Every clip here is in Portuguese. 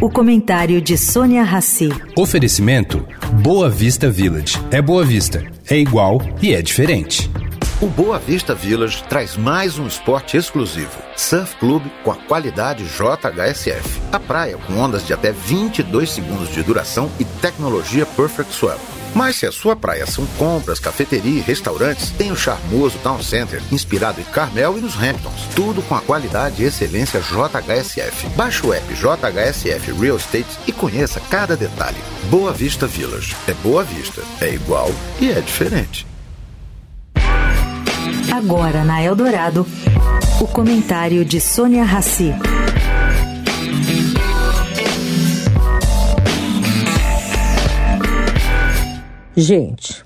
O comentário de Sônia Rassi. Oferecimento Boa Vista Village. É Boa Vista, é igual e é diferente. O Boa Vista Village traz mais um esporte exclusivo. Surf Club com a qualidade JHSF. A praia com ondas de até 22 segundos de duração e tecnologia Perfect Swell. Mas se a sua praia são compras, cafeteria e restaurantes, tem o charmoso Town Center, inspirado em Carmel e nos Hamptons. Tudo com a qualidade e excelência JHSF. Baixe o app JHSF Real Estate e conheça cada detalhe. Boa Vista Village. É Boa Vista. É igual e é diferente. Agora na Eldorado, o comentário de Sônia Rassi. Gente,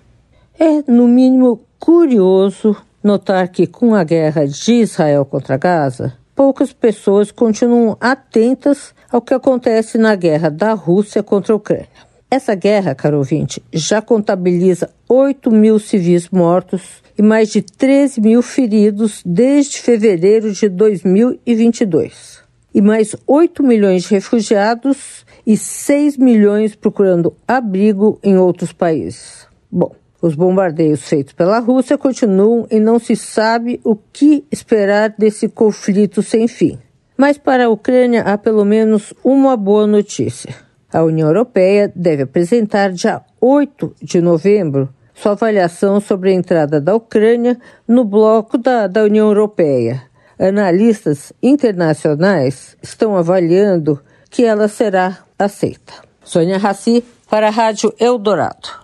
é no mínimo curioso notar que com a guerra de Israel contra Gaza, poucas pessoas continuam atentas ao que acontece na guerra da Rússia contra a Ucrânia. Essa guerra, caro ouvinte, já contabiliza 8 mil civis mortos e mais de 13 mil feridos desde fevereiro de 2022. E mais 8 milhões de refugiados e 6 milhões procurando abrigo em outros países. Bom, os bombardeios feitos pela Rússia continuam e não se sabe o que esperar desse conflito sem fim. Mas para a Ucrânia há pelo menos uma boa notícia. A União Europeia deve apresentar dia 8 de novembro sua avaliação sobre a entrada da Ucrânia no bloco da, da União Europeia. Analistas internacionais estão avaliando que ela será aceita. Sônia Raci, para a Rádio Eldorado.